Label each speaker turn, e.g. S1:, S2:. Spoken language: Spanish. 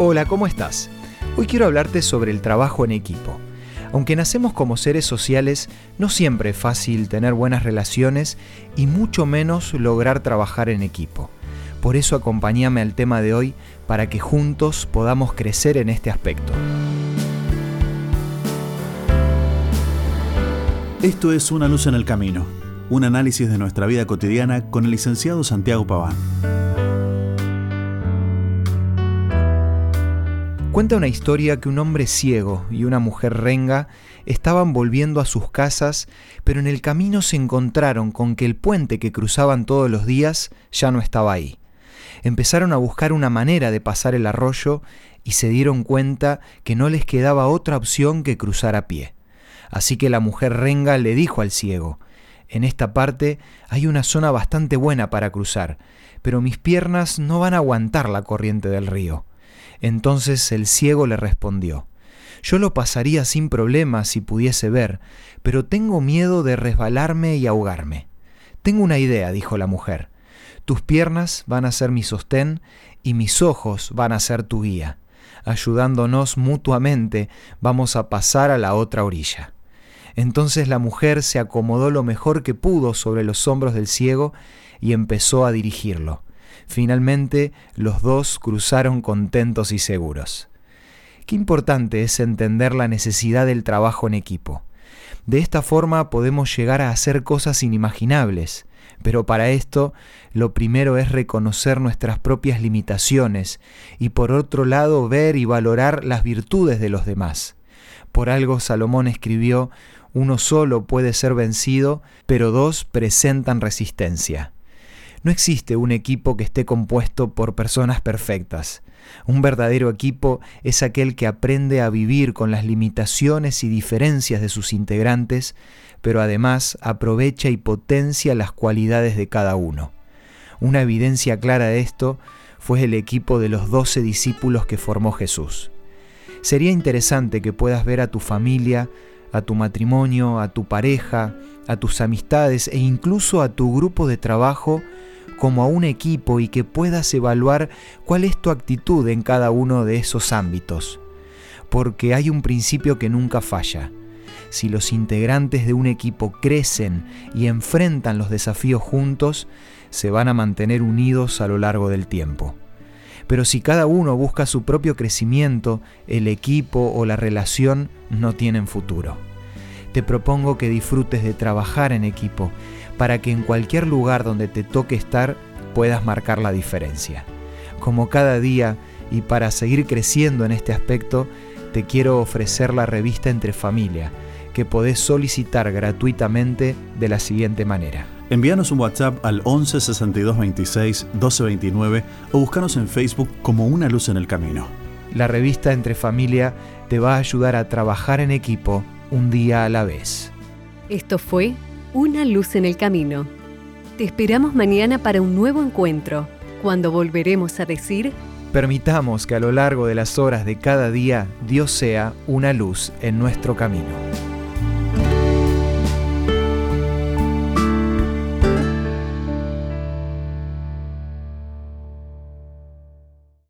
S1: Hola, ¿cómo estás? Hoy quiero hablarte sobre el trabajo en equipo. Aunque nacemos como seres sociales, no siempre es fácil tener buenas relaciones y mucho menos lograr trabajar en equipo. Por eso acompáñame al tema de hoy para que juntos podamos crecer en este aspecto.
S2: Esto es Una luz en el camino, un análisis de nuestra vida cotidiana con el licenciado Santiago Paván.
S1: Cuenta una historia que un hombre ciego y una mujer renga estaban volviendo a sus casas, pero en el camino se encontraron con que el puente que cruzaban todos los días ya no estaba ahí. Empezaron a buscar una manera de pasar el arroyo y se dieron cuenta que no les quedaba otra opción que cruzar a pie. Así que la mujer renga le dijo al ciego, en esta parte hay una zona bastante buena para cruzar, pero mis piernas no van a aguantar la corriente del río. Entonces el ciego le respondió, Yo lo pasaría sin problema si pudiese ver, pero tengo miedo de resbalarme y ahogarme. Tengo una idea, dijo la mujer. Tus piernas van a ser mi sostén y mis ojos van a ser tu guía. Ayudándonos mutuamente, vamos a pasar a la otra orilla. Entonces la mujer se acomodó lo mejor que pudo sobre los hombros del ciego y empezó a dirigirlo. Finalmente los dos cruzaron contentos y seguros. Qué importante es entender la necesidad del trabajo en equipo. De esta forma podemos llegar a hacer cosas inimaginables, pero para esto lo primero es reconocer nuestras propias limitaciones y por otro lado ver y valorar las virtudes de los demás. Por algo Salomón escribió, uno solo puede ser vencido, pero dos presentan resistencia. No existe un equipo que esté compuesto por personas perfectas. Un verdadero equipo es aquel que aprende a vivir con las limitaciones y diferencias de sus integrantes, pero además aprovecha y potencia las cualidades de cada uno. Una evidencia clara de esto fue el equipo de los doce discípulos que formó Jesús. Sería interesante que puedas ver a tu familia, a tu matrimonio, a tu pareja, a tus amistades e incluso a tu grupo de trabajo como a un equipo y que puedas evaluar cuál es tu actitud en cada uno de esos ámbitos. Porque hay un principio que nunca falla. Si los integrantes de un equipo crecen y enfrentan los desafíos juntos, se van a mantener unidos a lo largo del tiempo. Pero si cada uno busca su propio crecimiento, el equipo o la relación no tienen futuro. Te propongo que disfrutes de trabajar en equipo para que en cualquier lugar donde te toque estar puedas marcar la diferencia. Como cada día y para seguir creciendo en este aspecto, te quiero ofrecer la revista Entre Familia, que podés solicitar gratuitamente de la siguiente manera.
S2: Envíanos un WhatsApp al 11 62 26 12 29 o búscanos en Facebook como Una Luz en el Camino.
S1: La revista Entre Familia te va a ayudar a trabajar en equipo un día a la vez.
S3: Esto fue una luz en el camino. Te esperamos mañana para un nuevo encuentro, cuando volveremos a decir...
S1: Permitamos que a lo largo de las horas de cada día Dios sea una luz en nuestro camino.